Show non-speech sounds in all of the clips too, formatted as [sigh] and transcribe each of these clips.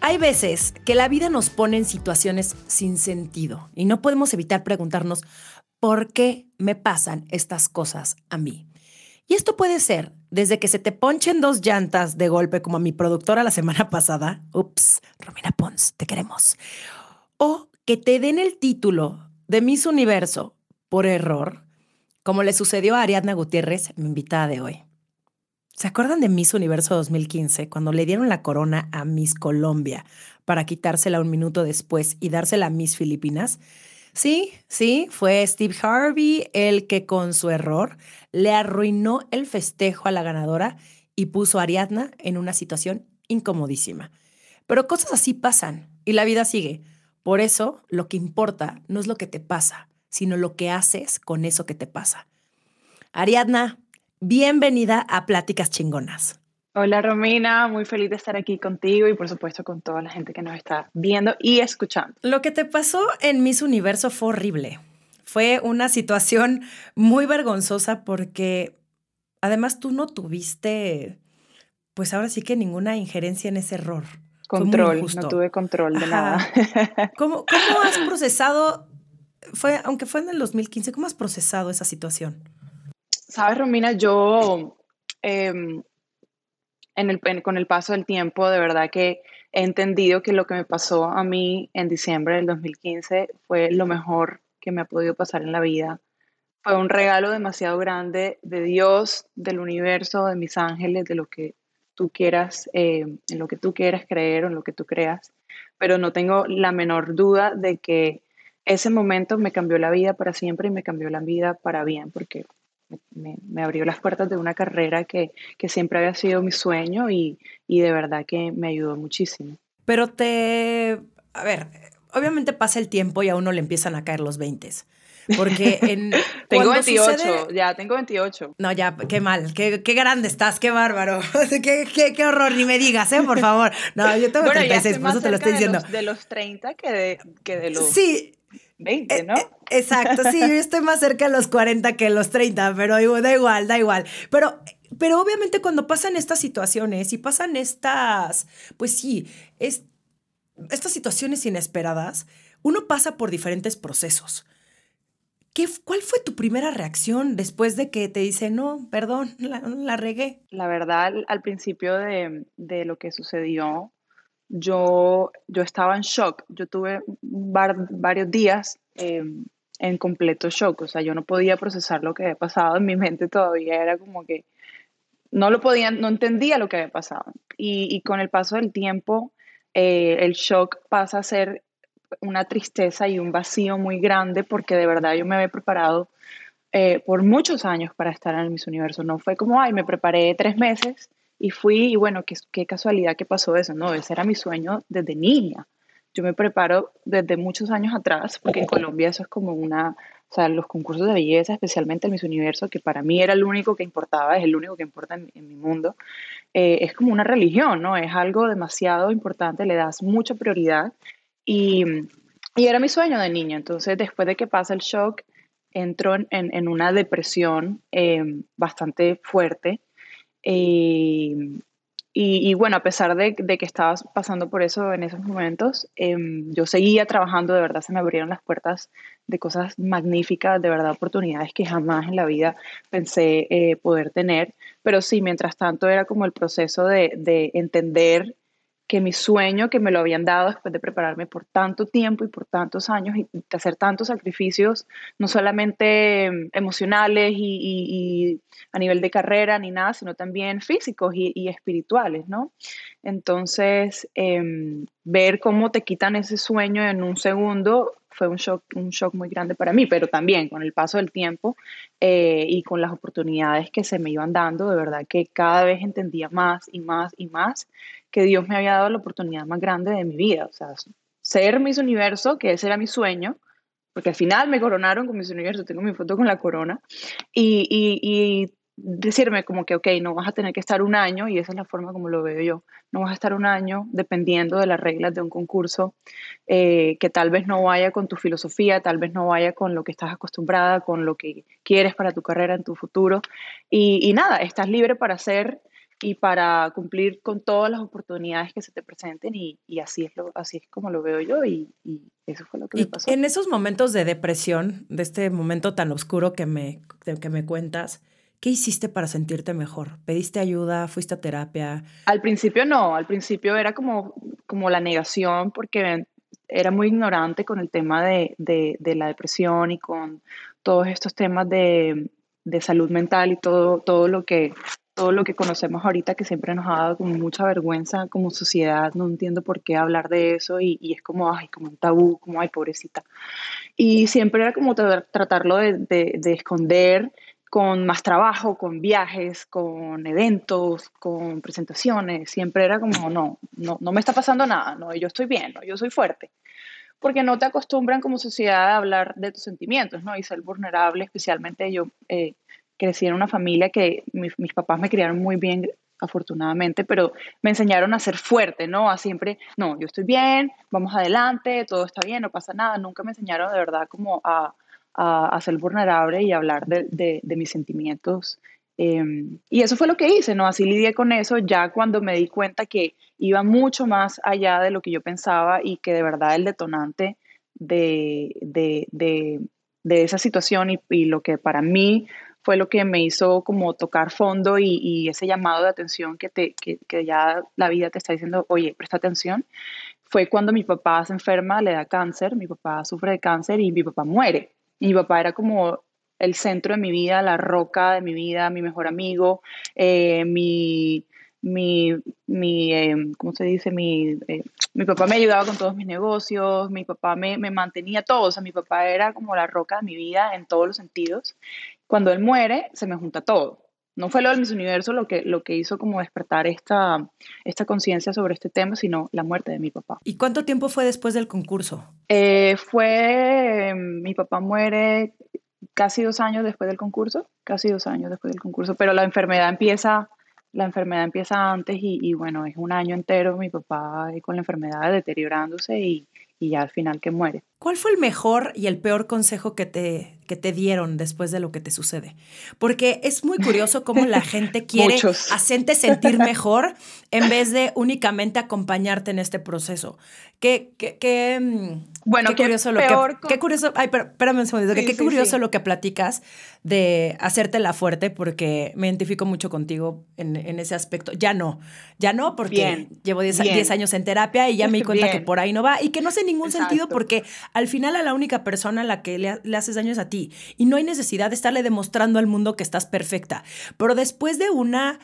Hay veces que la vida nos pone en situaciones sin sentido y no podemos evitar preguntarnos por qué me pasan estas cosas a mí. Y esto puede ser desde que se te ponchen dos llantas de golpe, como a mi productora la semana [laughs] pasada. Ups, Romina Pons, te queremos. O que te den el título de Miss Universo por error, como le sucedió a Ariadna Gutiérrez, mi invitada de hoy. ¿Se acuerdan de Miss Universo 2015 cuando le dieron la corona a Miss Colombia para quitársela un minuto después y dársela a Miss Filipinas? Sí, sí, fue Steve Harvey el que con su error le arruinó el festejo a la ganadora y puso a Ariadna en una situación incomodísima. Pero cosas así pasan y la vida sigue. Por eso lo que importa no es lo que te pasa, sino lo que haces con eso que te pasa. Ariadna, Bienvenida a Pláticas Chingonas. Hola Romina, muy feliz de estar aquí contigo y por supuesto con toda la gente que nos está viendo y escuchando. Lo que te pasó en Miss Universo fue horrible. Fue una situación muy vergonzosa porque además tú no tuviste, pues ahora sí que ninguna injerencia en ese error. Control, no tuve control de nada. ¿Cómo, ¿Cómo has procesado, fue, aunque fue en el 2015, cómo has procesado esa situación? Sabes, Romina, yo em, en el, con el paso del tiempo, de verdad que he entendido que lo que me pasó a mí en diciembre del 2015 fue lo mejor que me ha podido pasar en la vida. Fue un regalo demasiado grande de Dios, del universo, de mis ángeles, de lo que tú quieras, em, en lo que tú quieras creer o en lo que tú creas. Pero no tengo la menor duda de que ese momento me cambió la vida para siempre y me cambió la vida para bien, porque me, abrió las puertas de una carrera que, siempre había sido mi sueño y, de verdad que me ayudó muchísimo. Pero te, a ver, obviamente pasa el tiempo y a uno le empiezan a caer los 20. Porque en. [laughs] tengo 28, ya tengo 28. No, ya, qué mal, qué, qué grande estás, qué bárbaro. [laughs] qué, qué, qué, horror, ni me digas, ¿eh? Por favor. No, yo tengo bueno, 36, por eso te lo estoy diciendo. De los, 30 que de, que de los. Sí, 20, eh, ¿no? Eh, exacto, sí, yo estoy más cerca de los 40 que los 30, pero da igual, da igual. Pero, pero obviamente cuando pasan estas situaciones y pasan estas, pues sí, es, estas situaciones inesperadas, uno pasa por diferentes procesos. ¿Qué, ¿Cuál fue tu primera reacción después de que te dice, no, perdón, la, regué? La verdad, al principio de, de lo que sucedió, yo, yo estaba en shock. Yo tuve varios días em, en completo shock. O sea, yo no podía procesar lo que había pasado en mi mente todavía. Era como que no lo podía, no entendía lo que había pasado. Y, con el paso del tiempo, eh, el shock pasa a ser una tristeza y un vacío muy grande porque de verdad yo me había preparado eh, por muchos años para estar en el Miss Universo. No fue como, ay, me preparé tres meses y fui, y bueno, qué, qué casualidad que pasó eso, ¿no? Ese era mi sueño desde niña. Yo me preparo desde muchos años atrás, porque en Colombia eso es como una, o sea, los concursos de belleza, especialmente el Miss Universo, que para mí era el único que importaba, es el único que importa en, mi mundo, eh, es como una religión, ¿no? Es algo demasiado importante, le das mucha prioridad y, y era mi sueño de niña. Entonces, después de que pasa el shock, entro en, en una depresión eh, bastante fuerte eh, y, bueno, a pesar de, que estabas pasando por eso en esos momentos, em, yo seguía trabajando, de verdad se me abrieron las puertas de cosas magníficas, de verdad oportunidades que jamás en la vida pensé eh, poder tener. Pero sí, mientras tanto era como el proceso de entender que mi sueño que me lo habían dado después de prepararme por tanto tiempo y por tantos años y de hacer tantos sacrificios, no solamente em, emocionales y, a nivel de carrera ni nada, sino también físicos y, espirituales, ¿no? Entonces, em, ver cómo te quitan ese sueño en un segundo fue un shock, un shock muy grande para mí, pero también con el paso del tiempo eh, y con las oportunidades que se me iban dando, de verdad que cada vez entendía más y más y más que Dios me había dado la oportunidad más grande de mi vida, o sea, ser Miss Universo, que ese era mi sueño, porque al final me coronaron con Miss Universo, tengo mi foto con la corona, y, y, y decirme como que, ok, no vas a tener que estar un año, y esa es la forma como lo veo yo, no vas a estar un año dependiendo de las reglas de un concurso eh, que tal vez no vaya con tu filosofía, tal vez no vaya con lo que estás acostumbrada, con lo que quieres para tu carrera en tu futuro. Y, y nada, estás libre para hacer y para cumplir con todas las oportunidades que se te presenten y, y así, es lo, así es como lo veo yo y, y eso fue lo que me pasó. En esos momentos de depresión, de este momento tan oscuro que me, que me cuentas, ¿Qué hiciste para sentirte mejor? ¿Pediste ayuda? ¿Fuiste a terapia? Al principio no, al principio era como, como la negación porque era muy ignorante con el tema de, de, de la depresión y con todos estos temas de, de, salud mental y todo, todo, lo que, todo lo que conocemos ahorita que siempre nos ha dado como mucha vergüenza como sociedad. No entiendo por qué hablar de eso y, y es como, ay, como un tabú, como, ay, pobrecita. Y siempre era como tratarlo de, de esconder con más trabajo, con viajes, con eventos, con presentaciones. Siempre era como, no, no, no me está pasando nada, no, yo estoy bien, no, yo soy fuerte. Porque no te acostumbran como sociedad a hablar de tus sentimientos, ¿no? Y ser vulnerable, especialmente yo eh, crecí en una familia que mis, mis papás me criaron muy bien, afortunadamente, pero me enseñaron a ser fuerte, ¿no? A siempre, no, yo estoy bien, vamos adelante, todo está bien, no pasa nada. Nunca me enseñaron de verdad como a, a, ser vulnerable y hablar de, de, mis sentimientos. Em, y eso fue lo que hice, ¿no? Así lidié con eso ya cuando me di cuenta que iba mucho más allá de lo que yo pensaba y que de verdad el detonante de, de, de esa situación y, y, lo que para mí fue lo que me hizo como tocar fondo y, y ese llamado de atención que, te, que, que, ya la vida te está diciendo, oye, presta atención, fue cuando mi papá se enferma, le da cáncer, mi papá sufre de cáncer y mi papá muere mi papá era como el centro de mi vida, la roca de mi vida, mi mejor amigo, eh, mi, mi, mi eh, ¿cómo se dice? Mi, eh, mi papá me ayudaba con todos mis negocios, mi papá me, me, mantenía todo, o sea, mi papá era como la roca de mi vida en todos los sentidos. Cuando él muere, se me junta todo no fue lo del Miss Universo lo que, lo que hizo como despertar esta, esta conciencia sobre este tema, sino la muerte de mi papá. ¿Y cuánto tiempo fue después del concurso? Eh, fue, mi papá muere casi dos años después del concurso, casi dos años después del concurso, pero la enfermedad empieza, la enfermedad empieza antes y, y bueno, es un año entero mi papá con la enfermedad deteriorándose y, y ya al final que muere. ¿Cuál fue el mejor y el peor consejo que te, que te dieron después de lo que te sucede? Porque es muy curioso cómo la gente [laughs] quiere [laughs] hacerte sentir mejor en vez de únicamente acompañarte en este proceso. Qué, qué, qué, mm, bueno, qué curioso lo que... Qué curioso, ay, pero, espérame un segundo, sí, qué sí, curioso sí. lo que platicas de hacértela fuerte porque me identifico mucho contigo en, en ese aspecto. Ya no, ya no porque bien, llevo 10 años en terapia y ya me di cuenta bien. que por ahí no va y que no hace ningún Exacto. sentido porque al final a la única persona a la que le, le, haces daño es a ti. Y no hay necesidad de estarle demostrando al mundo que estás perfecta. Pero después de una,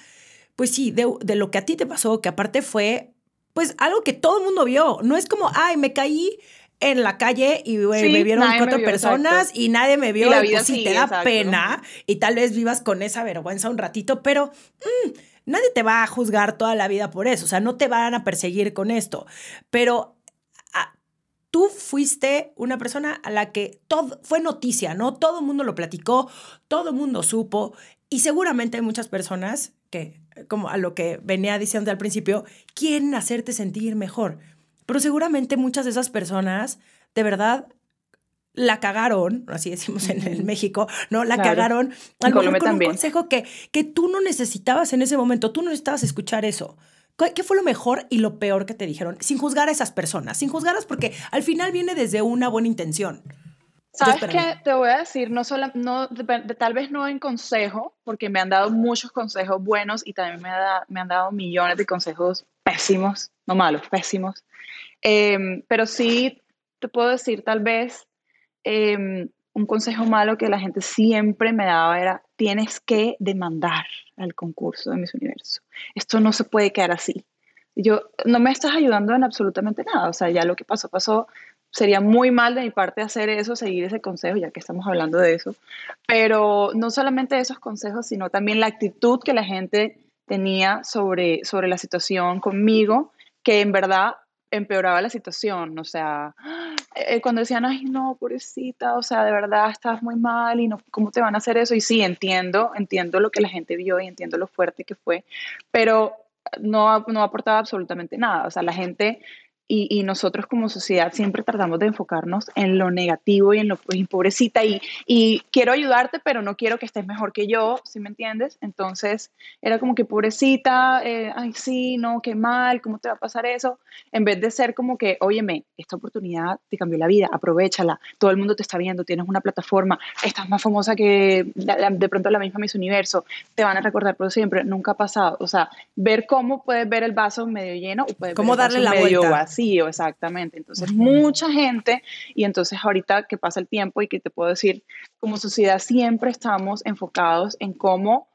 pues sí, de, de lo que a ti te pasó, que aparte fue, pues algo que todo el mundo vio. No es como, ay, me caí en la calle y sí, me vieron cuatro me vio, personas exacto. y nadie me vio. Y, la vida pues, sí, te da exacto. pena y tal vez vivas con esa vergüenza un ratito, pero... Mmm, nadie te va a juzgar toda la vida por eso, o sea, no te van a perseguir con esto, pero tú fuiste una persona a la que todo fue noticia, ¿no? Todo el mundo lo platicó, todo el mundo supo y seguramente hay muchas personas que, como a lo que venía diciendo al principio, quieren hacerte sentir mejor. Pero seguramente muchas de esas personas de verdad la cagaron, así decimos en, en México, ¿no? La claro. cagaron. A lo mejor con también. un consejo que, que tú no necesitabas en ese momento, tú no necesitabas escuchar eso. ¿Qué fue lo mejor y lo peor que te dijeron? Sin juzgar a esas personas, sin juzgarlas porque al final viene desde una buena intención. ¿Sabes qué? Te voy a decir, no solo, no, de, de, tal vez no en consejo, porque me han dado muchos consejos buenos y también me, da, me han dado millones de consejos pésimos, no malos, pésimos. Eh, pero sí te puedo decir, tal vez, eh, un consejo malo que la gente siempre me daba era, tienes que demandar al concurso de Miss Universo. Esto no se puede quedar así. Yo, no me estás ayudando en absolutamente nada. O sea, ya lo que pasó, pasó. sería muy mal de mi parte hacer eso, seguir ese consejo, ya que estamos hablando de eso. Pero no solamente esos consejos, sino también la actitud que la gente tenía sobre, sobre la situación conmigo, que en verdad empeoraba la situación, o sea, eh, cuando decían, ay, no, pobrecita, o sea, de verdad estás muy mal y no, ¿cómo te van a hacer eso? Y sí, entiendo, entiendo lo que la gente vio y entiendo lo fuerte que fue, pero no, no aportaba absolutamente nada, o sea, la gente y, nosotros como sociedad siempre tratamos de enfocarnos en lo negativo y en lo pues, pobrecita y, y, quiero ayudarte, pero no quiero que estés mejor que yo, ¿sí me entiendes? Entonces era como que pobrecita, eh, ay sí, no, qué mal, ¿cómo te va a pasar eso? En vez de ser como que, óyeme, esta oportunidad te cambió la vida, aprovechala, todo el mundo te está viendo, tienes una plataforma, estás más famosa que de pronto la misma Miss Universo, te van a recordar por siempre, nunca ha pasado, o sea, ver cómo puedes ver el vaso medio lleno o puedes ¿Cómo ver darle la medio vuelta? Exactamente. Entonces, mucha gente, y entonces ahorita que pasa el tiempo y que te puedo decir, como sociedad siempre estamos enfocados en cómo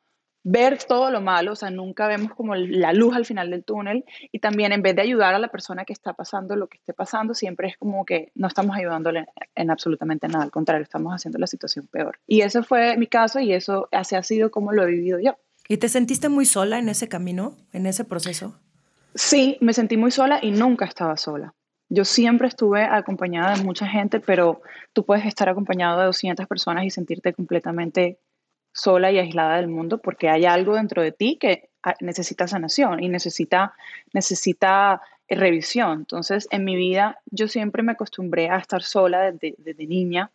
ver todo lo malo, o sea, nunca vemos como la luz al final del túnel y también en vez de ayudar a la persona que está pasando lo que esté pasando, siempre es como que no estamos ayudándole en absolutamente nada, al contrario, estamos haciendo la situación peor. Y ese fue mi caso y eso así ha sido como lo he vivido yo. ¿Y te sentiste muy sola en ese camino, en ese proceso? Sí, me sentí muy sola y nunca estaba sola. Yo siempre estuve acompañada de mucha gente, pero tú puedes estar acompañado de 200 personas y sentirte completamente sola y aislada del mundo porque hay algo dentro de ti que ah, necesita sanación y necesita, necesita eh, revisión. Entonces, en mi vida yo siempre me acostumbré a estar sola desde, niña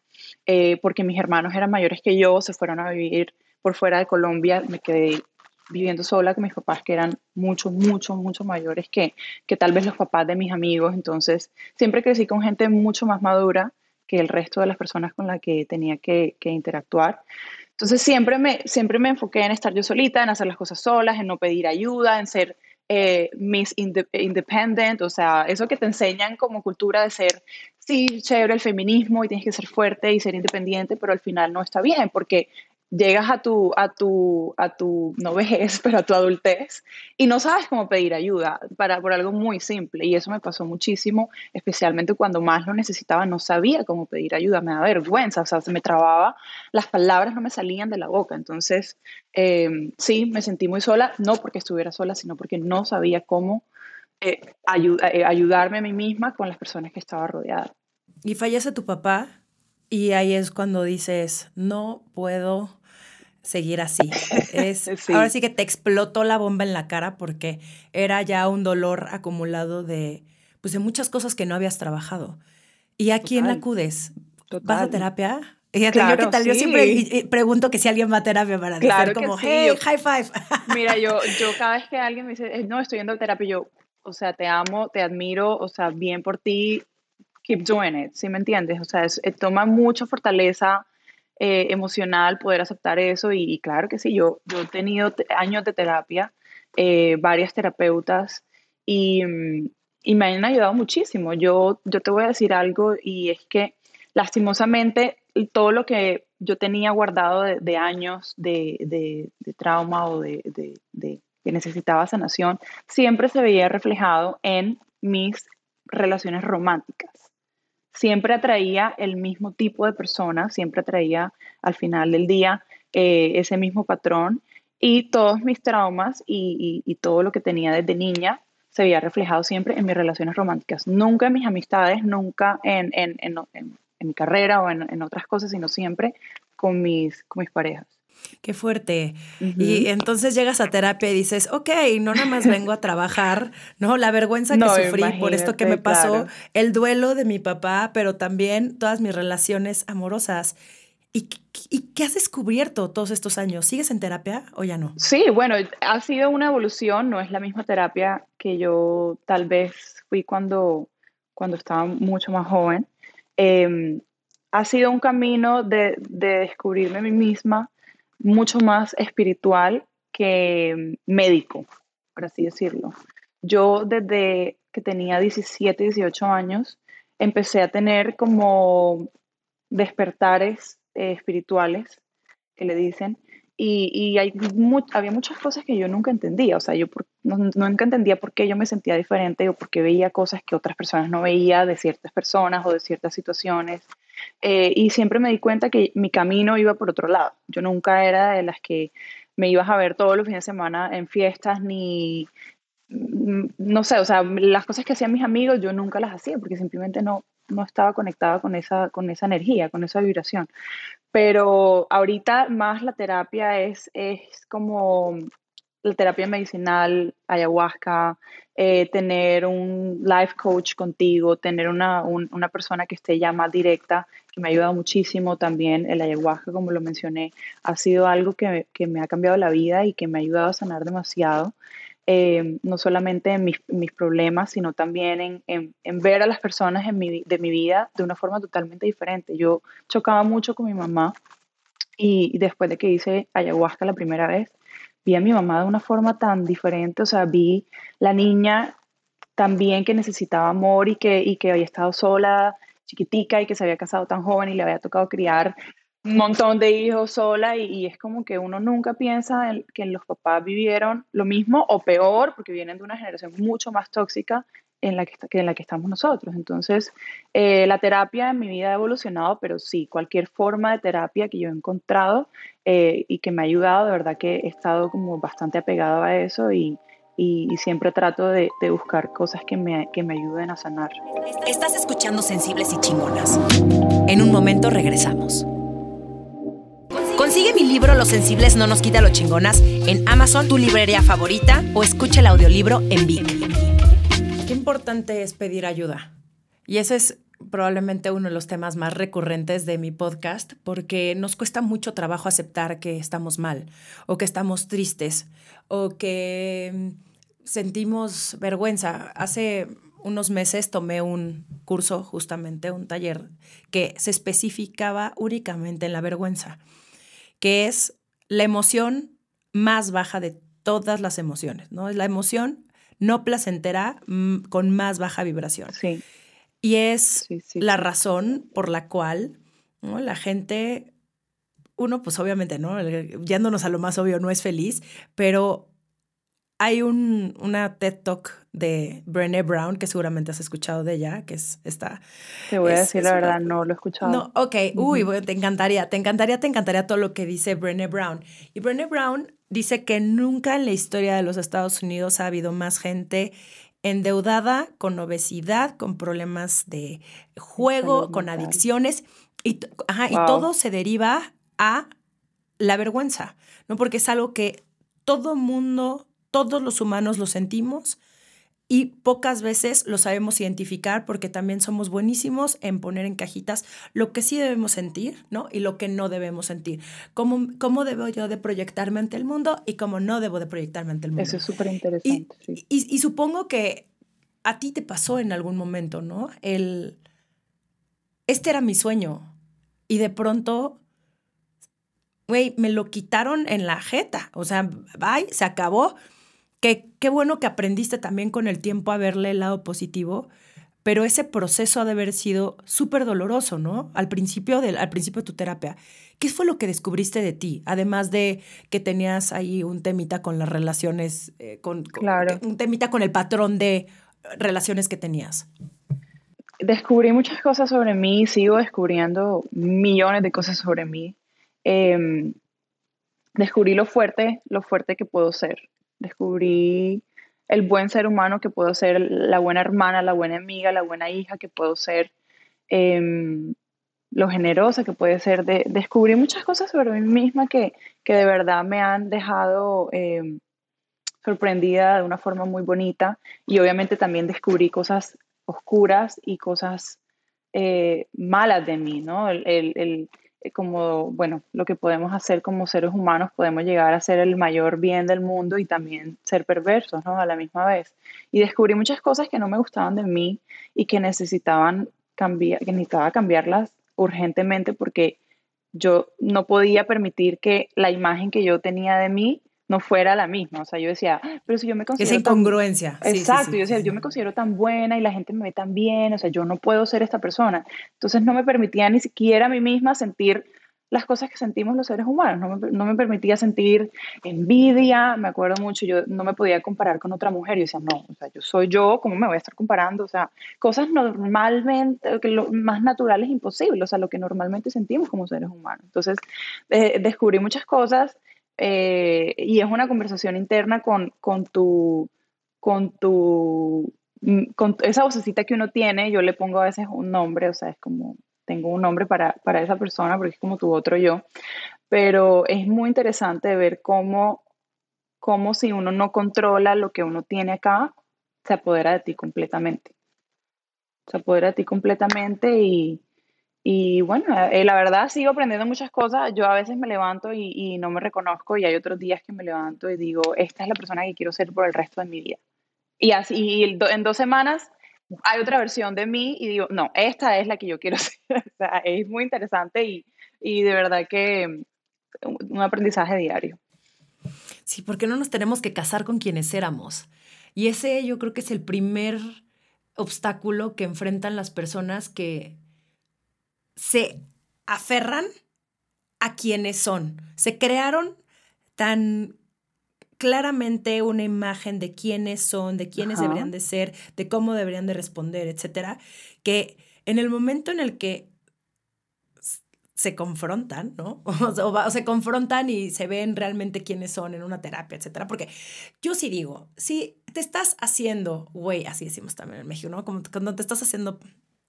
eh, porque mis hermanos eran mayores que yo, se fueron a vivir por fuera de Colombia, me quedé viviendo sola con mis papás que eran mucho, mucho, mucho mayores que, que tal vez los papás de mis amigos. Entonces, siempre crecí con gente mucho más madura que el resto de las personas con las que tenía que, que interactuar. Entonces, siempre me, siempre me enfoqué en estar yo solita, en hacer las cosas solas, en no pedir ayuda, en ser eh, Miss Independent, o sea, eso que te enseñan como cultura de ser, sí, chévere el feminismo y tienes que ser fuerte y ser independiente, pero al final no está bien, porque llegas a tu, a tu, a tu, no vejez, [laughs] pero a tu adultez y no sabes cómo pedir ayuda para, por algo muy simple. Y eso me pasó muchísimo, especialmente cuando más lo necesitaba, no sabía cómo pedir ayuda, me da vergüenza, o sea, se me trababa, las palabras no me salían de la boca. Entonces, eh, sí, me sentí muy sola, no porque estuviera sola, sino porque no sabía cómo eh, eh, ayudarme a mí misma con las personas que estaba rodeada. ¿Y fallece tu papá? Y ahí es cuando dices, no puedo seguir así. [laughs] Es, Ahora sí que te explotó la bomba en la cara porque era ya un dolor acumulado de, pues de muchas cosas que no habías trabajado. ¿Y a quién acudes? ¿Vas a terapia? claro, yo, tal? yo siempre pregunto que si alguien va a terapia para decir como, hey, high five. [laughs] Mira, yo, yo cada vez que alguien me dice, eh, no, estoy yendo a terapia, yo, o sea, te amo, te admiro, o sea, bien por ti, keep doing it, ¿sí me entiendes? O sea, eh, toma mucha fortaleza eh, emocional poder aceptar eso y, claro que sí, yo, yo he tenido años de terapia, eh, varias terapeutas y, mm, y, me han ayudado muchísimo. Yo, yo te voy a decir algo y es que lastimosamente todo lo que yo tenía guardado de, años de, de, de, trauma o de, que necesitaba sanación, siempre se veía reflejado en mis relaciones románticas siempre atraía el mismo tipo de persona, siempre atraía al final del día eh, ese mismo patrón y todos mis traumas y, todo lo que tenía desde niña se veía reflejado siempre en mis relaciones románticas, nunca en mis amistades, nunca en, mi carrera o en, otras cosas, sino siempre con mis, con mis parejas. Qué fuerte. Y entonces llegas a terapia y dices, ok, no nada más vengo a trabajar, ¿no? La vergüenza que sufrí por esto que me pasó, el duelo de mi papá, pero también todas mis relaciones amorosas. ¿Y, qué has descubierto todos estos años? ¿Sigues en terapia o ya no? Sí, bueno, ha sido una evolución, no es la misma terapia que yo tal vez fui cuando, cuando estaba mucho más joven. Em, ha sido un camino de, de descubrirme a mí misma, mucho más espiritual que médico, por así decirlo. Yo desde que tenía 17, 18 años, empecé a tener como despertares eh, espirituales, que le dicen, y, hay había muchas cosas que yo nunca entendía. O sea, yo, no, nunca entendía por qué yo me sentía diferente o por qué veía cosas que otras personas no veía de ciertas personas o de ciertas situaciones. Eh, y siempre me di cuenta que mi camino iba por otro lado. Yo nunca era de las que me ibas a ver todos los fines de semana en fiestas ni, mm, no sé, o sea, las cosas que hacían mis amigos yo nunca las hacía porque simplemente no, no estaba conectada con esa, con esa energía, con esa vibración. Pero ahorita más la terapia es, es como la terapia medicinal, ayahuasca, eh, tener un life coach contigo, tener una, una, persona que esté ya más directa, que me ha ayudado muchísimo también. El ayahuasca, como lo mencioné, ha sido algo que, que me ha cambiado la vida y que me ha ayudado a sanar demasiado. Eh, no solamente en mis, mis, problemas, sino también en, en, en, ver a las personas en mi, de mi vida de una forma totalmente diferente. Yo chocaba mucho con mi mamá y después de que hice ayahuasca la primera vez, vi a mi mamá de una forma tan diferente, o sea, vi la niña también que necesitaba amor y que, y que había estado sola, chiquitica y que se había casado tan joven y le había tocado criar un montón de hijos sola y, es como que uno nunca piensa en, que los papás vivieron lo mismo o peor porque vienen de una generación mucho más tóxica en la que, en la que estamos nosotros. Entonces, eh, la terapia en mi vida ha evolucionado, pero sí, cualquier forma de terapia que yo he encontrado eh, y que me ha ayudado, de verdad que he estado como bastante apegado a eso y, y, siempre trato de, de, buscar cosas que me, que me ayuden a sanar. Estás escuchando Sensibles y Chingonas. En un momento regresamos. Consigue mi libro Los Sensibles no nos quita lo chingonas en Amazon, tu librería favorita, o escucha el audiolibro en Vic importante es pedir ayuda. Y ese es probablemente uno de los temas más recurrentes de mi podcast porque nos cuesta mucho trabajo aceptar que estamos mal o que estamos tristes o que mm, sentimos vergüenza. Hace unos meses tomé un curso, justamente un taller, que se especificaba únicamente en la vergüenza, que es la emoción más baja de todas las emociones, ¿no? Es la emoción no placentera mm, con más baja vibración. Sí. Y es la razón por la cual la gente, uno pues obviamente, ¿no? Yéndonos a lo más obvio, no es feliz, pero hay un, una TED Talk de Brené Brown, que seguramente has escuchado de ella, que es esta... Te voy a decir la verdad, no lo he escuchado. No, ok, uy, te encantaría, te encantaría, te encantaría todo lo que dice Brené Brown. Y Brené Brown dice que nunca en la historia de los Estados Unidos ha habido más gente endeudada, con obesidad, con problemas de juego, con adicciones, y, y todo se deriva a la vergüenza, ¿no? Porque es algo que todo mundo, todos los humanos lo sentimos, y pocas veces lo sabemos identificar porque también somos buenísimos en poner en cajitas lo que sí debemos sentir, ¿no? Y lo que no debemos sentir. ¿Cómo, cómo debo yo de proyectarme ante el mundo y cómo no debo de proyectarme ante el mundo? Eso es súper interesante. Y, y, supongo que a ti te pasó en algún momento, ¿no? El, este era mi sueño y de pronto güey, me lo quitaron en la jeta. O sea, bye, se acabó qué bueno que aprendiste también con el tiempo a verle el lado positivo, pero ese proceso ha de haber sido súper doloroso, ¿no? Al principio, de, al principio de tu terapia. ¿Qué fue lo que descubriste de ti? Además de que tenías ahí un temita con las relaciones, eh, con, claro. un temita con el patrón de relaciones que tenías. Descubrí muchas cosas sobre mí, sigo descubriendo millones de cosas sobre mí. Em, descubrí lo fuerte, lo fuerte que puedo ser descubrí el buen ser humano que puedo ser, la buena hermana, la buena amiga, la buena hija que puedo ser, em, lo generosa que puede ser. De, descubrí muchas cosas sobre mí misma que, que de verdad me han dejado em, sorprendida de una forma muy bonita y obviamente también descubrí cosas oscuras y cosas eh, malas de mí, ¿no? el, como, bueno, lo que podemos hacer como seres humanos, podemos llegar a ser el mayor bien del mundo y también ser perversos, ¿no? A la misma vez. Y descubrí muchas cosas que no me gustaban de mí y que necesitaban cambiar, que necesitaba cambiarlas urgentemente porque yo no podía permitir que la imagen que yo tenía de mí no fuera la misma. O sea, yo decía, ah, pero si yo me considero. Esa incongruencia. Exacto. yo decía, yo me considero tan buena y la gente me ve tan bien. O sea, yo no puedo ser esta persona. Entonces no me permitía ni siquiera a mí misma sentir las cosas que sentimos los seres humanos. No me, no me, permitía sentir envidia, me acuerdo mucho, yo no me podía comparar con otra mujer. Yo decía, no, o sea, yo soy yo, ¿cómo me voy a estar comparando? O sea, cosas normalmente, que lo más natural es imposible, o sea, lo que normalmente sentimos como seres humanos. Entonces, descubrí muchas cosas eh, y es una conversación interna con, con tu, con tu, con esa vocecita que uno tiene, yo le pongo a veces un nombre, o sea, es como tengo un nombre para, para esa persona porque es como tu otro yo, pero es muy interesante ver cómo, cómo si uno no controla lo que uno tiene acá, se apodera de ti completamente. Se apodera de ti completamente y, y bueno, eh, la verdad sigo aprendiendo muchas cosas. Yo a veces me levanto y, no me reconozco y hay otros días que me levanto y digo, esta es la persona que quiero ser por el resto de mi vida. Y así y en dos semanas hay otra versión de mí y digo, no, esta es la que yo quiero [laughs] ser. es muy interesante y, y de verdad que mm, un aprendizaje diario. Sí, porque no nos tenemos que casar con quienes éramos. Y ese yo creo que es el primer obstáculo que enfrentan las personas que se aferran a quienes son. Se crearon tan claramente una imagen de quiénes son, de quiénes deberían de ser, de cómo deberían de responder, etcétera, que en el momento en el que se confrontan, ¿no? [laughs] O, se confrontan y se ven realmente quiénes son en una terapia, etcétera. Porque yo sí digo, si te estás haciendo, güey, así decimos también en México, ¿no? Como cuando te estás haciendo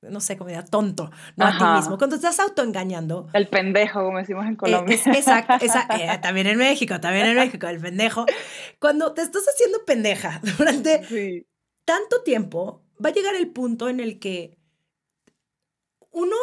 no sé, como diga, tonto, no a ti mismo. Cuando te estás autoengañando. El pendejo, como decimos en Colombia. exacto, [laughs] eh, también en México, también en México, el pendejo. Cuando te estás haciendo pendeja [laughs] durante tanto tiempo, va a llegar el punto en el que uno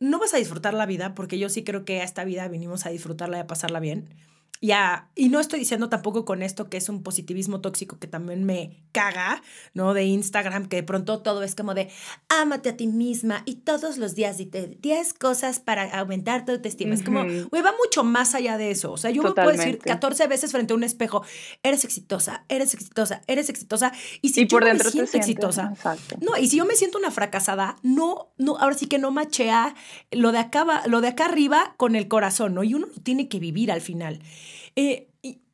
no vas a disfrutar la vida, porque yo sí creo que a esta vida vinimos a disfrutarla y a pasarla bien ya, y no estoy diciendo tampoco con esto que es un positivismo tóxico que también me caga, ¿no? De Instagram, que de pronto todo es como de ámate a ti misma y todos los días dite 10 cosas para aumentar tu autoestima. Es como, güey, va mucho más allá de eso. O sea, yo me puedo decir 14 veces frente a un espejo, eres exitosa, eres exitosa, eres exitosa. Y si por yo dentro me siento exitosa, no, y si yo me siento una fracasada, no, no, ahora sí que no machea lo de acá, lo de acá arriba con el corazón, ¿no? Y uno lo tiene que vivir al final. Eh,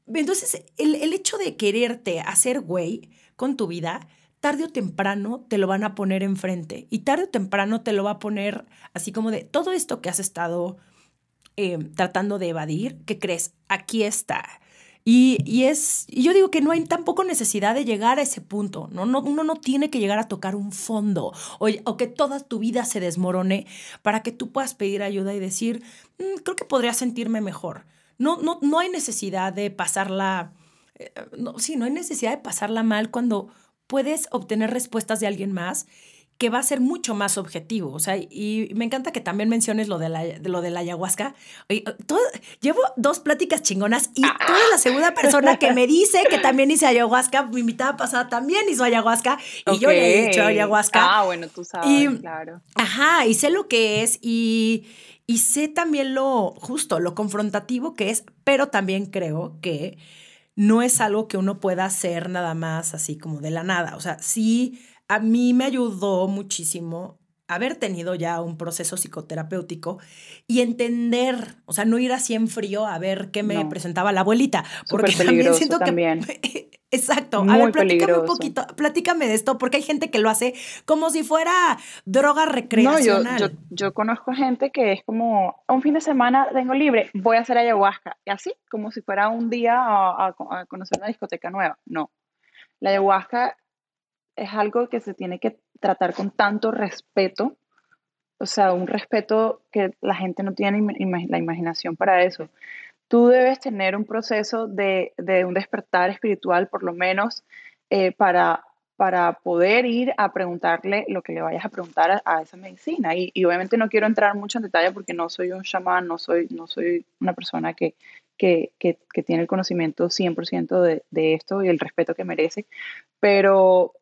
entonces, el, el hecho de quererte hacer güey con tu vida, tarde o temprano te lo van a poner enfrente. Y tarde o temprano te lo va a poner así como de todo esto que has estado eh, tratando de evadir, ¿qué crees? Aquí está. Y, y, es, y yo digo que no hay tampoco necesidad de llegar a ese punto, ¿no? no uno no tiene que llegar a tocar un fondo o, o, que toda tu vida se desmorone para que tú puedas pedir ayuda y decir, mm, creo que podría sentirme mejor. No, no, no hay necesidad de pasarla, eh, no, sí, no hay necesidad de pasarla mal cuando puedes obtener respuestas de alguien más que va a ser mucho más objetivo. O sea, y me encanta que también menciones lo de la, lo de la ayahuasca. llevo dos pláticas chingonas y tú eres la segunda persona que me [laughs] dice que también hice ayahuasca. Mi invitada pasada también hizo ayahuasca y yo le he dicho ayahuasca. Ah, bueno, tú sabes, claro. Ajá, y sé lo que es y, y sé también lo justo, lo confrontativo que es, pero también creo que no es algo que uno pueda hacer nada más así como de la nada. O sea, sí, a mí me ayudó muchísimo haber tenido ya un proceso psicoterapéutico y entender, o sea, no ir así en frío a ver qué me presentaba la abuelita, porque también siento también. que [laughs] Exacto. a ver, platícame un poquito, platícame de esto, porque hay gente que lo hace como si fuera droga recreacional. No, yo, yo, conozco gente que es como, un fin de semana tengo libre, voy a hacer ayahuasca, y así, como si fuera un día a, a conocer una discoteca nueva. No, la ayahuasca es algo que se tiene que tratar con tanto respeto, o sea, un respeto que la gente no tiene la imaginación para eso tú debes tener un proceso de, un despertar espiritual, por lo menos, eh, para, para poder ir a preguntarle lo que le vayas a preguntar a, esa medicina. Y, obviamente no quiero entrar mucho en detalle porque no soy un chamán, no soy, no soy una persona que, que, tiene el conocimiento 100% de, de, esto y el respeto que merece, pero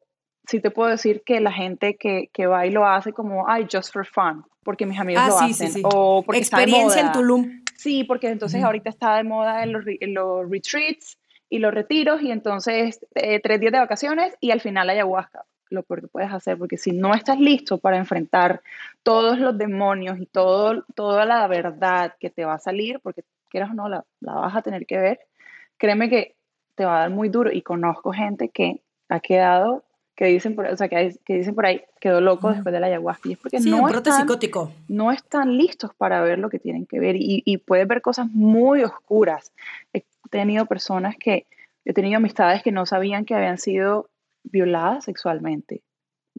sí te puedo decir que la gente que, va y lo hace como, ay, just for fun, porque mis amigos ah, lo hacen. O porque Experiencia en Tulum. Sí, porque entonces ahorita está de moda en los, los, retreats y los retiros y entonces eh, tres días de vacaciones y al final ayahuasca. lo peor que puedes hacer, porque si no estás listo para enfrentar todos los demonios y todo, toda la verdad que te va a salir, porque quieras o no, la, la vas a tener que ver, créeme que te va a dar muy duro. Y conozco gente que ha quedado que dicen por, o sea, que, que dicen por ahí, quedó loco después de la ayahuasca. Y es porque no, están, psicótico. no están listos para ver lo que tienen que ver y, y puedes ver cosas muy oscuras. He tenido personas que, he tenido amistades que no sabían que habían sido violadas sexualmente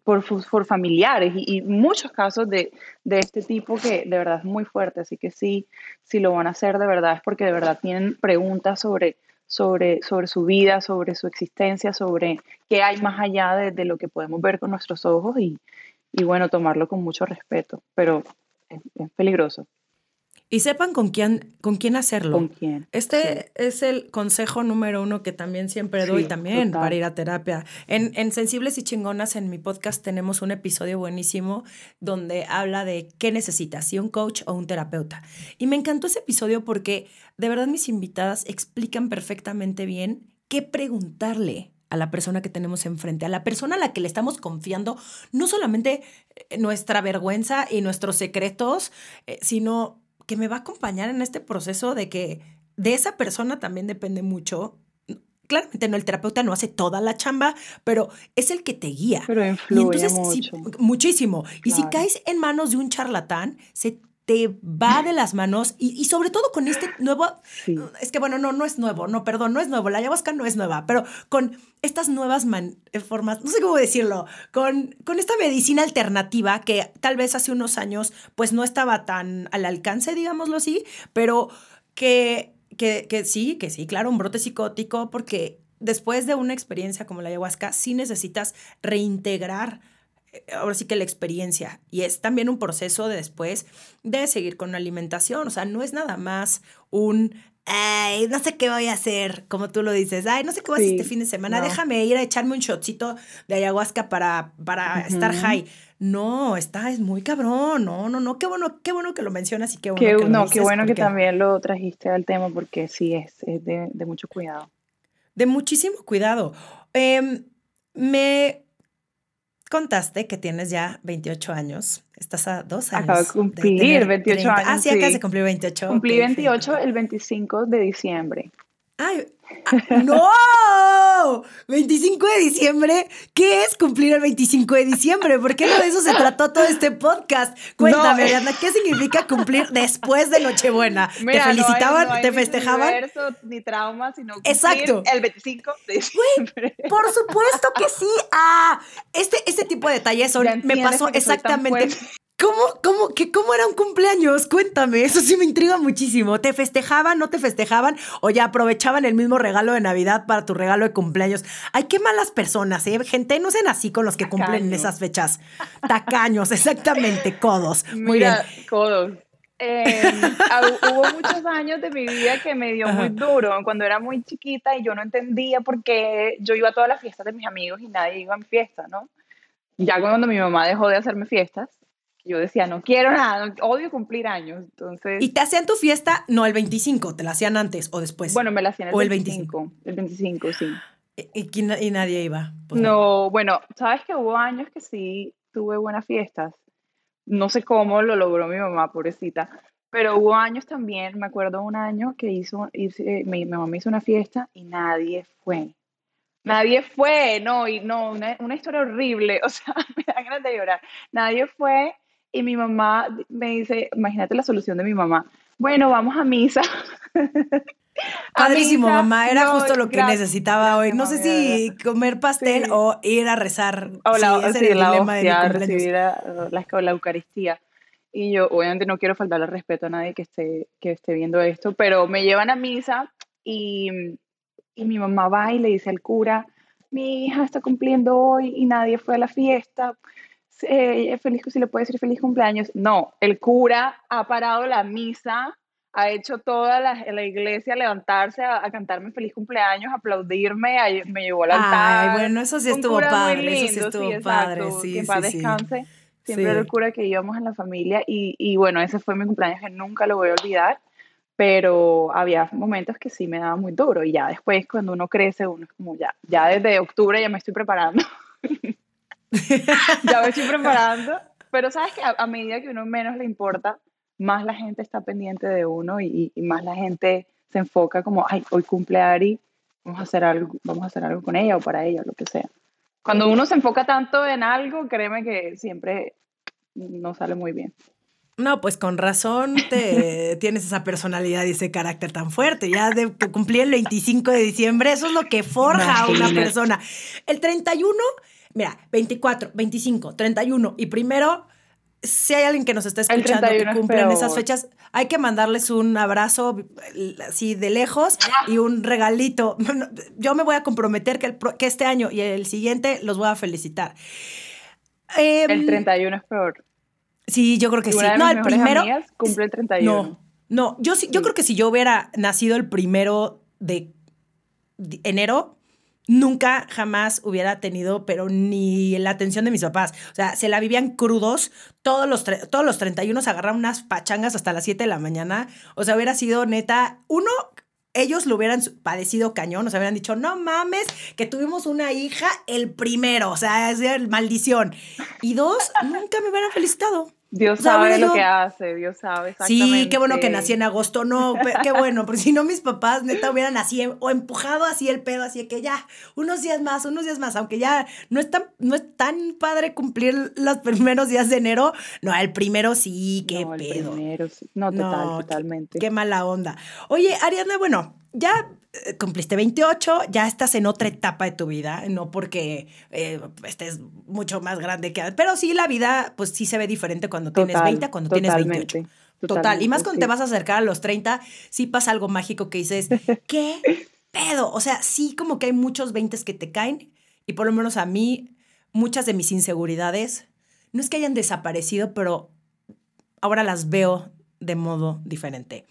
por, por familiares y, y, muchos casos de, de, este tipo que de verdad es muy fuerte. Así que sí, si lo van a hacer de verdad es porque de verdad tienen preguntas sobre sobre, sobre su vida, sobre su existencia, sobre qué hay más allá de, lo que podemos ver con nuestros ojos y, y bueno, tomarlo con mucho respeto, pero es, peligroso. Y sepan con quién, con quién hacerlo. ¿Con quién? Este sí. es el consejo número uno que también siempre doy Sí, también total. para ir a terapia. En, en Sensibles y Chingonas, en mi podcast, tenemos un episodio buenísimo donde habla de qué necesitas, si un coach o un terapeuta. Y me encantó ese episodio porque de verdad mis invitadas explican perfectamente bien qué preguntarle a la persona que tenemos enfrente, a la persona a la que le estamos confiando, no solamente eh, nuestra vergüenza y nuestros secretos, eh, sino que me va a acompañar en este proceso de que de esa persona también depende mucho. Claramente no, el terapeuta no hace toda la chamba, pero es el que te guía. Pero influye y entonces, mucho. Si, muchísimo. Y si caes en manos de un charlatán, se te va de las manos y, y sobre todo con este nuevo, Sí. es que bueno, no, no es nuevo, no, perdón, no es nuevo, la ayahuasca no es nueva, pero con estas nuevas man- eh, formas, no sé cómo decirlo, con, con esta medicina alternativa que tal vez hace unos años pues no estaba tan al alcance, digámoslo así, pero que, que, que sí, que sí, claro, un brote psicótico, porque después de una experiencia como la ayahuasca, sí necesitas reintegrar ahora sí que la experiencia. Y es también un proceso de después de seguir con la alimentación. O sea, no es nada más un, ay, no sé qué voy a hacer, como tú lo dices, ay, no sé qué voy a hacer Sí, este fin de semana, no. déjame ir a echarme un shotcito de ayahuasca para, para estar high. No, está, es muy cabrón, no, no, no, qué bueno, qué bueno que lo mencionas y qué bueno Qué, que lo no, dices qué bueno que también lo trajiste al tema porque sí, es, es de, de mucho cuidado. de muchísimo cuidado. Em, me contaste que tienes ya 28 años. Estás a dos años. Acabo de cumplir tener 28 30. Ah, años, sí, acabas sí. de cumplir 28. Cumplí ok, 28 perfecto. el 25 de diciembre. Ay, ah, ¡No! 25 de diciembre. ¿Qué es cumplir el 25 de diciembre? ¿Por qué no de eso se trató todo este podcast? Cuéntame, No. Ariadna, ¿qué significa cumplir después de Nochebuena? Mira, ¿Te felicitaban? no hay- no hay ¿Te ni festejaban? universo, ni trauma, sino cumplir Exacto. el 25 de diciembre. Por supuesto que sí. Ah, este, este tipo de detalles son, me pasó exactamente. ¿Cómo, cómo, que, ¿Cómo era un cumpleaños? Cuéntame, eso sí me intriga muchísimo. ¿Te festejaban, no te festejaban o ya aprovechaban el mismo regalo de Navidad para tu regalo de cumpleaños? Ay, qué malas personas, ¿eh? Gente, no sean así con los que cumplen en esas fechas. Tacaños, exactamente, codos. Muy bien. Mira, codos. Eh, hubo muchos años de mi vida que me dio muy duro cuando era muy chiquita y yo no entendía por qué yo iba a todas las fiestas de mis amigos y nadie iba a mi fiesta, ¿no? Ya cuando mi mamá dejó de hacerme fiestas, yo decía, no quiero nada, odio cumplir años. Entonces, ¿Y te hacían tu fiesta? No, el 25, ¿te la hacían antes o después? bueno, me la hacían el o el 25. El 25, sí. ¿Y, y y nadie iba? Pues no. No, bueno, sabes que hubo años que sí tuve buenas fiestas. No sé cómo lo logró mi mamá, pobrecita. Pero hubo años también, me acuerdo un año que hizo, hice- mi, mi mamá hizo una fiesta y nadie fue. Nadie fue, no, y no, una, una historia horrible, [laughs] o sea, me da ganas de llorar. Nadie fue y mi mamá me dice, imagínate la solución de mi mamá. Bueno, vamos a misa. [laughs] A Padrísimo, misa, mamá, era no, justo lo que gracias, necesitaba hoy. No sé si comer pastel Sí. o ir a rezar. o la, sí, ese sí, la de hostia, recibir la, la, la Eucaristía. Y yo, obviamente, no quiero faltarle respeto a nadie que esté, que esté viendo esto, pero me llevan a misa y, y mi mamá va y le dice al cura, mi hija está cumpliendo hoy y nadie fue a la fiesta. Eh, feliz, si le puede decir feliz cumpleaños. No, el cura ha parado la misa, ha hecho toda la, la iglesia levantarse a, a cantarme feliz cumpleaños, aplaudirme, a- me llevó al altar. Ay, bueno, eso sí Un estuvo padre. Eso sí lindo, estuvo exacto, padre. Sí, que sí, paz sí. descanse. Siempre Sí. era el cura que íbamos en la familia y, y bueno, ese fue mi cumpleaños que nunca lo voy a olvidar, pero había momentos que sí me daba muy duro y ya después cuando uno crece, uno es como ya, ya desde octubre ya me estoy preparando. [laughs] [laughs] ya me estoy preparando. Pero sabes que a, medida que uno menos le importa, más la gente está pendiente de uno y, y, más la gente se enfoca como, ay, hoy cumple Ari, vamos a hacer algo, vamos a hacer algo con ella o para ella, lo que sea. Cuando uno se enfoca tanto en algo, créeme que siempre no sale muy bien. No, pues con razón te [laughs] tienes esa personalidad y ese carácter tan fuerte. Ya de cumplir el 25 de diciembre, eso es lo que forja a una persona. El 31, mira, 24, 25, 31 y primero, si hay alguien que nos está escuchando que cumple en esas fechas, hay que mandarles un abrazo así de lejos y un regalito. [laughs] Yo me voy a comprometer que, que este año y el siguiente los voy a felicitar. el 31 em, es peor. Sí, yo creo que sí. no, el primero. cumple el 31. No, no, yo sí, yo creo que si yo hubiera nacido el primero de enero, nunca jamás hubiera tenido, pero ni la atención de mis papás. O sea, se la vivían crudos. Todos los, todos los 31 se agarraban unas pachangas hasta las 7 de la mañana. O sea, hubiera sido neta, uno, ellos lo hubieran padecido cañón, nos hubieran dicho, no mames, que tuvimos una hija el primero, o sea, es maldición. Y dos, nunca me hubieran felicitado. Dios sabe lo que hace, Dios sabe exactamente. Sí, qué bueno que nací en agosto, no, qué bueno, porque si no mis papás neta hubieran así o empujado así el pedo, así que ya, unos días más, unos días más, aunque ya no es tan, no es tan padre cumplir los primeros días de enero, no, el primero sí, qué no, pedo. El primero sí. No, total, totalmente. Qué, qué mala onda. Oye, Ariadna, bueno, ya eh, cumpliste 28, ya estás en otra etapa de tu vida, no porque eh, estés mucho más grande que pero sí la vida pues sí se ve diferente cuando tienes 20 cuando tienes 28. Total, y más cuando te vas a acercar a los 30, sí pasa algo mágico que dices, [laughs] ¿qué pedo? O sea, sí como que hay muchos 20 que te caen y por lo menos a mí muchas de mis inseguridades no es que hayan desaparecido, pero ahora las veo de modo diferente.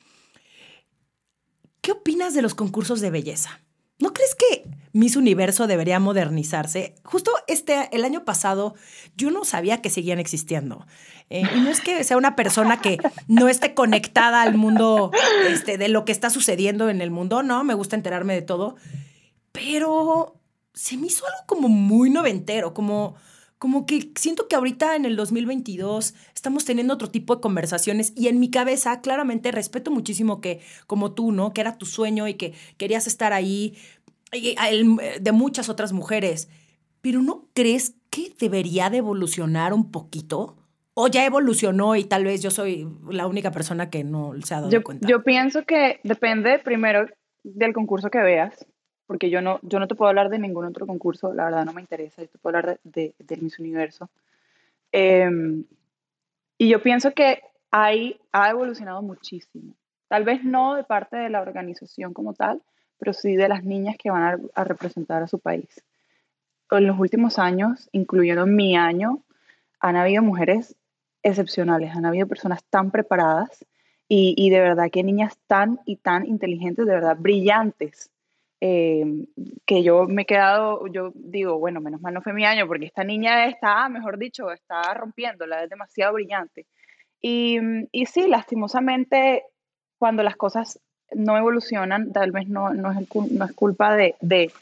¿Qué opinas de los concursos de belleza? ¿No crees que Miss Universo debería modernizarse? Justo este, el año pasado, yo no sabía que seguían existiendo. Eh, y no es que sea una persona que no esté conectada al mundo este, de lo que está sucediendo en el mundo, no, me gusta enterarme de todo. Pero se me hizo algo como muy noventero, como como que siento que ahorita en el 2022 estamos teniendo otro tipo de conversaciones y en mi cabeza claramente respeto muchísimo que como tú, ¿no? Que era tu sueño y que querías estar ahí de muchas otras mujeres, pero ¿no crees que debería de evolucionar un poquito? ¿O ya evolucionó y tal vez yo soy la única persona que no se ha dado cuenta? Yo pienso que depende primero del concurso que veas porque yo no, yo no te puedo hablar de ningún otro concurso, la verdad no me interesa, yo te puedo hablar de, del Miss Universo. Em, y yo pienso que hay, ha evolucionado muchísimo. Tal vez no de parte de la organización como tal, pero sí de las niñas que van a, a representar a su país. En los últimos años, incluyendo mi año, han habido mujeres excepcionales, han habido personas tan preparadas y, y de verdad que niñas tan y tan inteligentes, de verdad brillantes, eh, que yo me he quedado, yo digo, bueno, menos mal no fue mi año, porque esta niña está, mejor dicho, está rompiéndola, es demasiado brillante. Y, y sí, lastimosamente, cuando las cosas no evolucionan, tal vez no, no, es, no es culpa de, de,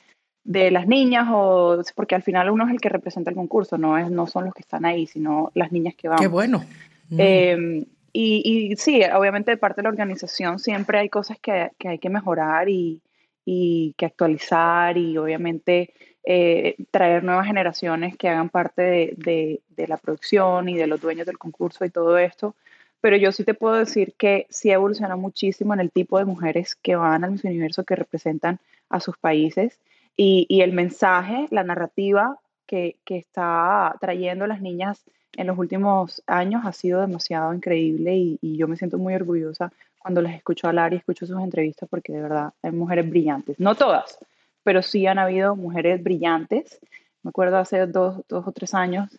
de, las niñas, o porque al final uno es el que representa el concurso, no, es, no son los que están ahí, sino las niñas que van. Qué bueno. Eh, y, y, sí, obviamente de parte de la organización siempre hay cosas que, que hay que mejorar y, y que actualizar y obviamente eh, traer nuevas generaciones que hagan parte de, de, la producción y de los dueños del concurso y todo esto. Pero yo sí te puedo decir que sí evoluciona muchísimo en el tipo de mujeres que van al Miss Universo, que representan a sus países y, el mensaje, la narrativa que, que está trayendo las niñas en los últimos años ha sido demasiado increíble y, yo me siento muy orgullosa cuando las escucho hablar y escucho sus entrevistas porque de verdad hay mujeres brillantes. No todas, pero sí han habido mujeres brillantes. Me acuerdo hace dos, dos o tres años,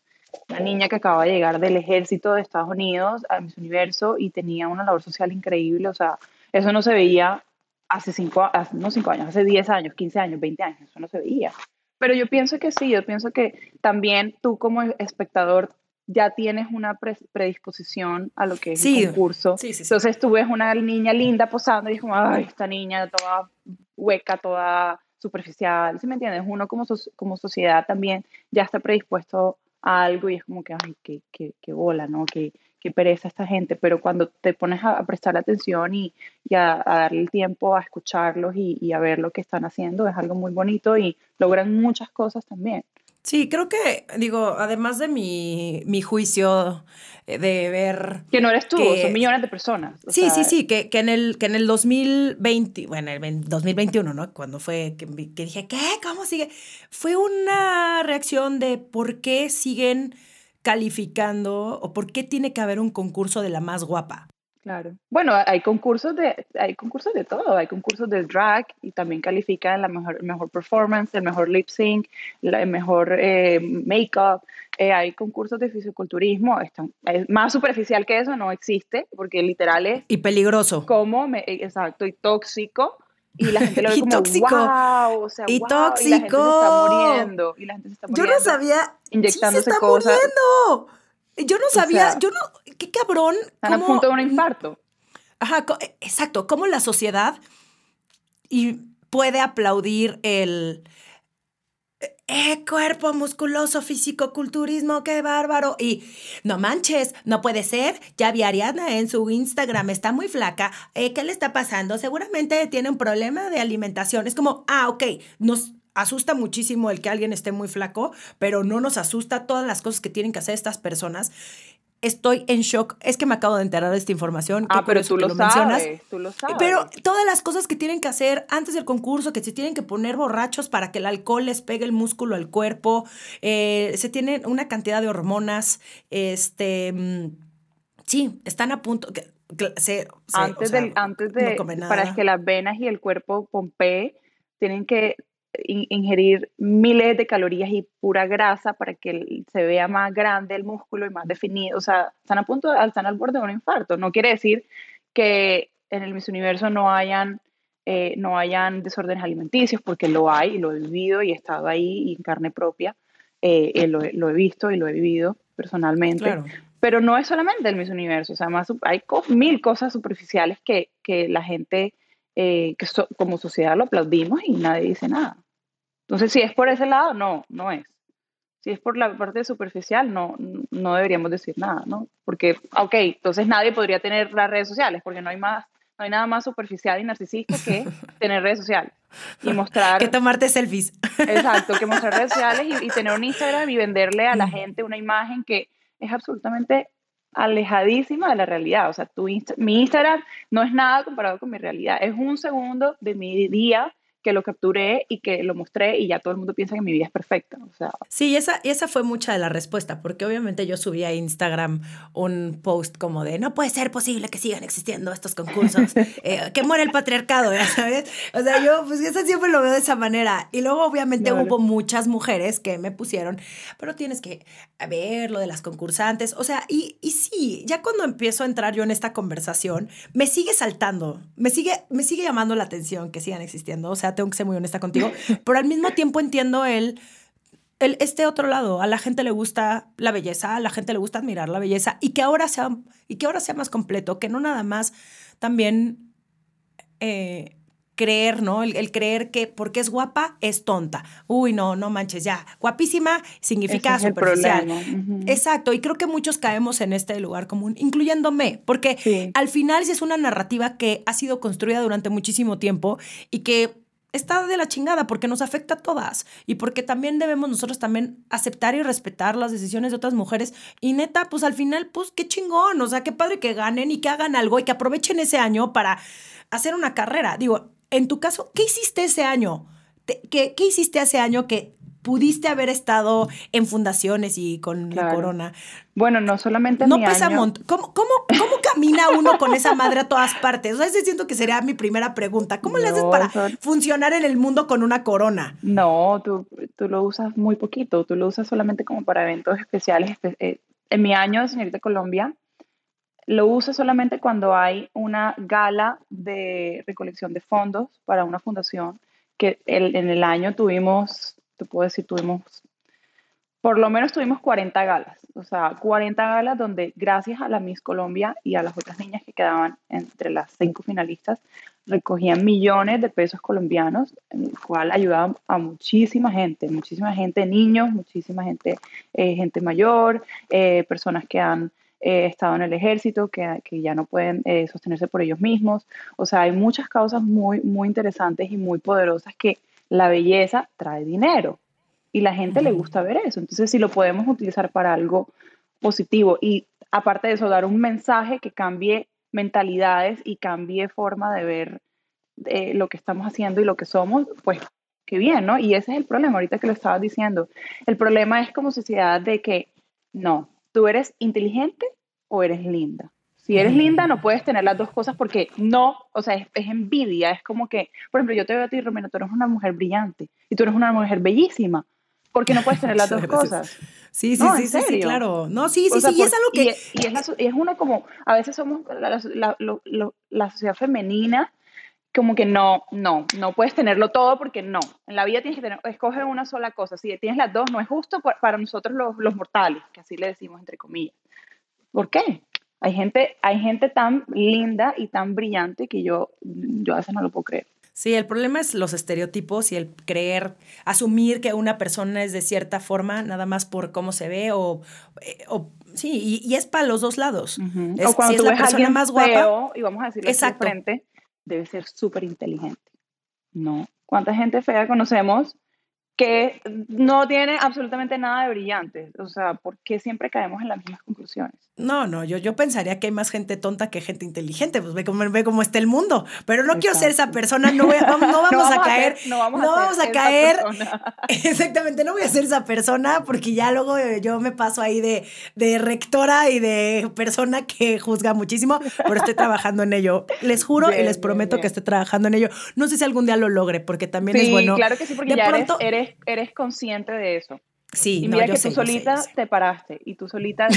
una niña que acaba de llegar del ejército de Estados Unidos a Miss Universo y tenía una labor social increíble. O sea, eso no se veía hace cinco, hace, no cinco años, hace diez años, quince años, veinte años, eso no se veía. Pero yo pienso que sí, yo pienso que también tú como espectador ya tienes una predisposición a lo que es el concurso. Sí, sí, Entonces tú ves una niña linda posando y es como, ay, esta niña toda hueca, toda superficial, ¿sí me entiendes? Uno como, como sociedad también ya está predispuesto algo y es como que, ay, qué, qué, qué bola, ¿no? Qué, qué pereza esta gente, pero cuando te pones a, prestar atención y, a, darle el tiempo a escucharlos y, y, a ver lo que están haciendo, es algo muy bonito y logran muchas cosas también. Sí, creo que, digo, además de mi, mi juicio eh, de ver... Que no eres tú, son millones de personas. Sí, sí, sí, que, que, en el, que en el 2020, bueno, el 2021, ¿no? Cuando fue que, que dije, ¿qué? ¿Cómo sigue? Fue una reacción de por qué siguen calificando o por qué tiene que haber un concurso de la más guapa. Claro. Bueno, hay concursos de, hay concursos de todo, hay concursos de drag y también califican la mejor, mejor performance, el mejor lip sync, el mejor eh, make-up. Eh, hay concursos de fisiculturismo, están, es más superficial que eso no existe, porque literal es... Y peligroso. Como, exacto, y tóxico. Y la gente lo [laughs] ve como, tóxico. wow, o sea, y wow, tóxico. Y la gente se está muriendo. Y la gente se está muriendo. Yo no sabía. Inyectándose sí se está cosas. muriendo. Yo no sabía, yo no, qué cabrón. Están a punto de un infarto. Ajá, exacto, cómo la sociedad y puede aplaudir el eh, cuerpo musculoso, físico-culturismo, qué bárbaro. Y no manches, no puede ser. Ya vi a Ariadna en su Instagram, está muy flaca. Eh, ¿Qué le está pasando? Seguramente tiene un problema de alimentación. Es como, ah, ok, nos asusta muchísimo el que alguien esté muy flaco, pero no nos asusta todas las cosas que tienen que hacer estas personas. Estoy en shock. Es que me acabo de enterar de esta información. Ah, pero tú lo, sabes, tú lo sabes. Pero todas las cosas que tienen que hacer antes del concurso, que se tienen que poner borrachos para que el alcohol les pegue el músculo al cuerpo, eh, se tienen una cantidad de hormonas, este, mm, sí, están a punto. antes, antes de, para que las venas y el cuerpo pompee, tienen que ingerir miles de calorías y pura grasa para que se vea más grande el músculo y más definido. O sea, están a punto, de, están al borde de un infarto. No quiere decir que en el Miss Universo no hayan, eh, no hayan desórdenes alimenticios, porque lo hay y lo he vivido y he estado ahí en carne propia. Eh, eh, lo, he visto y lo he vivido personalmente. Pero no es solamente el Miss Universo, o sea, más, hay mil cosas superficiales que, que la gente eh, que como sociedad lo aplaudimos y nadie dice nada. Entonces, si es por ese lado, no, no es. Si es por la parte superficial, no, no deberíamos decir nada, ¿no? Porque, ok, entonces nadie podría tener las redes sociales, porque no hay más, no hay nada más superficial y narcisista que [laughs] tener redes sociales y mostrar... Que tomarte selfies. Exacto, que mostrar redes sociales y, y tener un Instagram y venderle a la gente una imagen que es absolutamente alejadísima de la realidad. O sea, tu mi Instagram no es nada comparado con mi realidad. Es un segundo de mi día que lo capturé y que lo mostré y ya todo el mundo piensa que mi vida es perfecta. O sea. Sí, esa, esa fue mucha de la respuesta, porque obviamente yo subí a Instagram un post como de, no puede ser posible que sigan existiendo estos concursos, [laughs] eh, que muere el patriarcado, ya sabes. O sea, yo pues eso siempre lo veo de esa manera. Y luego obviamente hubo muchas mujeres que me pusieron, pero tienes que ver lo de las concursantes. O sea, y, y sí, ya cuando empiezo a entrar yo en esta conversación, me sigue saltando, me sigue, me sigue llamando la atención que sigan existiendo. O sea, tengo que ser muy honesta contigo, pero al mismo tiempo entiendo el, el, este otro lado. A la gente le gusta la belleza, a la gente le gusta admirar la belleza y que ahora sea, y que ahora sea más completo, que no nada más también eh, creer, ¿no? El, creer que porque es guapa es tonta. Uy, no, no manches, ya. Guapísima significa superficial. Exacto, y creo que muchos caemos en este lugar común, incluyéndome, porque al final sí es una narrativa que ha sido construida durante muchísimo tiempo y que está de la chingada porque nos afecta a todas y porque también debemos nosotros también aceptar y respetar las decisiones de otras mujeres y neta, pues al final, pues qué chingón, o sea, qué padre que ganen y que hagan algo y que aprovechen ese año para hacer una carrera. Digo, en tu caso, ¿qué hiciste ese año? ¿Qué, qué hiciste ese año que pudiste haber estado en fundaciones y con la corona. Bueno, no solamente no pesa año. ¿Cómo, cómo, ¿Cómo, camina uno con esa madre a todas partes? O sea, ese siento que sería mi primera pregunta. ¿Cómo le haces para funcionar en el mundo con una corona? No, tú, tú, lo usas muy poquito. Tú lo usas solamente como para eventos especiales. Eh, en mi año de Señorita Colombia, lo uso solamente cuando hay una gala de recolección de fondos para una fundación que en el año tuvimos te puedo decir, tuvimos por lo menos tuvimos 40 galas, o sea, 40 galas donde gracias a la Miss Colombia y a las otras niñas que quedaban entre las cinco finalistas, recogían millones de pesos colombianos, en el cual ayudaban a muchísima gente, muchísima gente, niños, muchísima gente, eh, gente mayor, eh, personas que han eh, estado en el ejército, que, que ya no pueden sostenerse por ellos mismos. O sea, hay muchas causas muy, muy interesantes y muy poderosas que la belleza trae dinero y la gente le gusta ver eso. Entonces, si lo podemos utilizar para algo positivo y aparte de eso, dar un mensaje que cambie mentalidades y cambie forma de ver eh, lo que estamos haciendo y lo que somos, pues qué bien, ¿no? Y ese es el problema, ahorita que lo estabas diciendo. El problema es como sociedad de que, no, tú eres inteligente o eres linda. Si eres linda, no puedes tener las dos cosas porque no, o sea, es, envidia, es como que, por ejemplo, yo te veo a ti, Romero, tú eres una mujer brillante y tú eres una mujer bellísima porque no puedes tener las [laughs] dos cosas. Sí, sí, sí, sí, claro. No, sí, sí, sí, y es algo que... Y, es, es, uno como, a veces somos la, la, sociedad femenina, como que no, no, no puedes tenerlo todo porque no. En la vida tienes que tener, escoge una sola cosa. Si tienes las dos, no es justo para nosotros los, los mortales, que así le decimos entre comillas. ¿Por qué? Hay gente, hay gente tan linda y tan brillante que yo, yo a veces no lo puedo creer. Sí, el problema es los estereotipos y el creer, asumir que una persona es de cierta forma nada más por cómo se ve o, eh, sí, y, es para los dos lados. o cuando tú es la persona más guapa y vamos a decirle exacto. frente, debe ser súper inteligente. No. ¿Cuánta gente fea conocemos que no tiene absolutamente nada de brillante. O sea, ¿por qué siempre caemos en las mismas conclusiones? No, no, yo, yo pensaría que hay más gente tonta que gente inteligente, pues ve cómo, ve cómo está el mundo. Pero no quiero ser esa persona, no, no, [laughs] vamos, a caer. no vamos, a, caer. [laughs] Exactamente, no voy a ser esa persona porque ya luego yo me paso ahí de, de rectora y de persona que juzga muchísimo, pero estoy trabajando en ello. Les juro y les prometo que estoy trabajando en ello. No sé si algún día lo logre, porque también es bueno. Claro que sí, porque ya eres eres, consciente de eso. Sí, y mira que tú solita te paraste y tú solita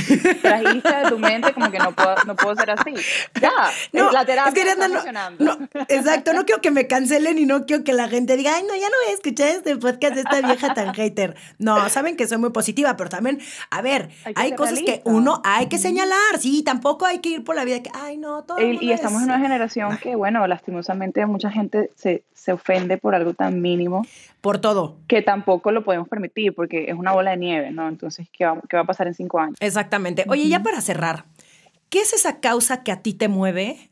trajiste de tu mente como que no puedo, no puedo ser así. Ya, no, la terapia está funcionando. No, exacto, no quiero que me cancelen y no quiero que la gente diga, ay, no, ya no voy a escuchar este podcast de esta vieja tan hater. No, saben que soy muy positiva, pero también, a ver, hay, cosas que uno hay que señalar, sí, tampoco hay que ir por la vida que, ay, no, todo. Y, y estamos en una generación que, bueno, lastimosamente mucha gente se, se ofende por algo tan mínimo. Por todo. Que tampoco lo podemos permitir porque es una bola de nieve, ¿no? Entonces, ¿qué va, qué va a pasar en cinco años? Exactamente. Oye, ya para cerrar, ¿qué es esa causa que a ti te mueve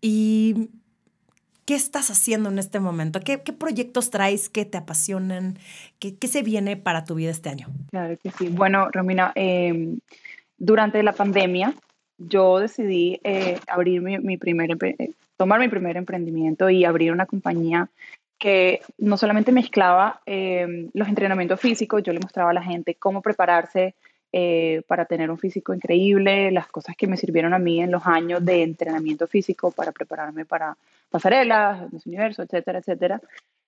y qué estás haciendo en este momento? ¿Qué, qué proyectos traes que te apasionan? ¿Qué, ¿Qué, se viene para tu vida este año? Claro que sí. Bueno, Romina, em, durante la pandemia yo decidí eh, abrir mi, mi primer, eh, tomar mi primer emprendimiento y abrir una compañía que no solamente mezclaba eh, los entrenamientos físicos, yo le mostraba a la gente cómo prepararse eh, para tener un físico increíble, las cosas que me sirvieron a mí en los años de entrenamiento físico para prepararme para pasarelas, Universo, etcétera, etcétera,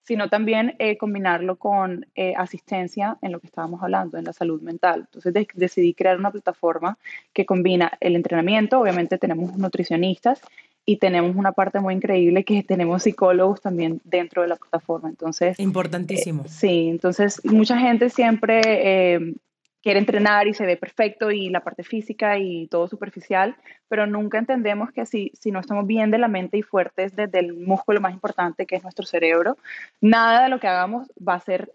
sino también eh, combinarlo con asistencia en lo que estábamos hablando, en la salud mental. Entonces decidí crear una plataforma que combina el entrenamiento, obviamente tenemos nutricionistas y tenemos una parte muy increíble que tenemos psicólogos también dentro de la plataforma. Entonces, importantísimo. Eh, sí, entonces mucha gente siempre eh, quiere entrenar y se ve perfecto y la parte física y todo superficial, pero nunca entendemos que si, si no estamos bien de la mente y fuertes desde el músculo más importante que es nuestro cerebro, nada de lo que hagamos va a ser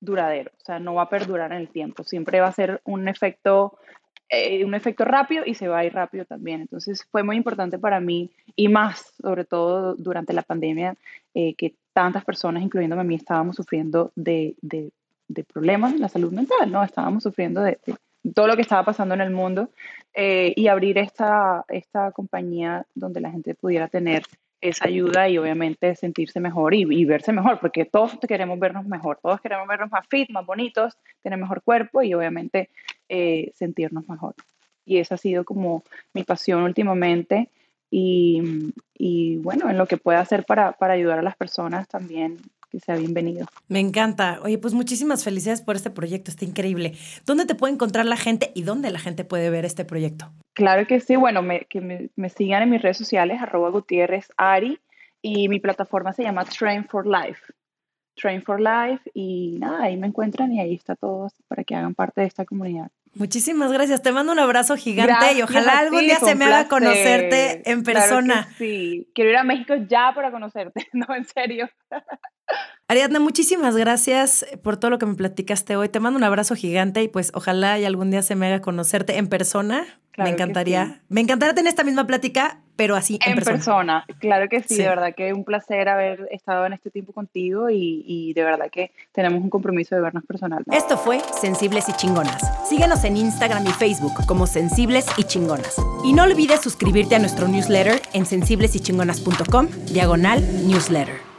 duradero, o sea, no va a perdurar en el tiempo, siempre va a ser un efecto eh, un efecto rápido y se va a ir rápido también. Entonces fue muy importante para mí y más, sobre todo durante la pandemia, eh, que tantas personas, incluyéndome a mí, estábamos sufriendo de, de, problemas en la salud mental, ¿no? Estábamos sufriendo de, todo lo que estaba pasando en el mundo eh, y abrir esta, esta compañía donde la gente pudiera tener esa ayuda y obviamente sentirse mejor y, verse mejor, porque todos queremos vernos mejor, todos queremos vernos más fit, más bonitos, tener mejor cuerpo y obviamente eh, sentirnos mejor. Y esa ha sido como mi pasión últimamente y, y bueno, en lo que pueda hacer para, para ayudar a las personas también que sea bienvenido. Me encanta. Oye, pues muchísimas felicidades por este proyecto, está increíble. ¿Dónde te puede encontrar la gente y dónde la gente puede ver este proyecto? Claro que sí, bueno, que me, sigan en mis redes sociales, arroba Gutiérrez Ari, y mi plataforma se llama Train for Life. Train for Life y nada, ahí me encuentran y ahí está todo para que hagan parte de esta comunidad. Muchísimas gracias. Te mando un abrazo gigante y ojalá algún día se me haga conocerte en persona. sí, quiero ir a México ya para conocerte, [laughs] no, en serio. Ariadna, muchísimas gracias por todo lo que me platicaste hoy. Te mando un abrazo gigante y pues ojalá y algún día se me haga conocerte en persona. me encantaría. Me encantaría tener esta misma plática, pero así en, en persona. Claro que sí, de verdad que un placer haber estado en este tiempo contigo y, y de verdad que tenemos un compromiso de vernos personalmente. Esto fue Sensibles y Chingonas. Síguenos en Instagram y Facebook como Sensibles y Chingonas. Y no olvides suscribirte a nuestro newsletter en sensiblesychingonas.com, diagonal newsletter.